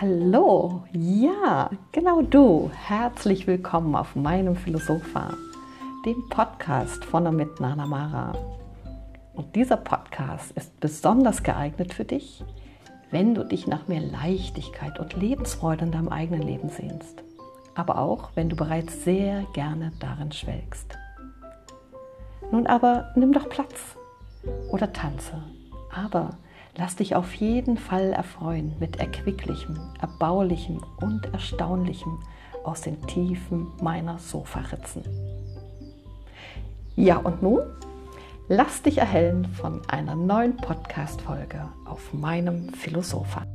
Hallo, ja, genau du. Herzlich willkommen auf meinem Philosopha, dem Podcast von und mit Nana Mara. Und dieser Podcast ist besonders geeignet für dich, wenn du dich nach mehr Leichtigkeit und Lebensfreude in deinem eigenen Leben sehnst. Aber auch, wenn du bereits sehr gerne darin schwelgst. Nun aber nimm doch Platz oder tanze. Aber lass dich auf jeden Fall erfreuen mit Erquicklichem, Erbaulichem und Erstaunlichem aus den Tiefen meiner Sofaritzen. Ja, und nun lass dich erhellen von einer neuen Podcast-Folge auf meinem Philosopher.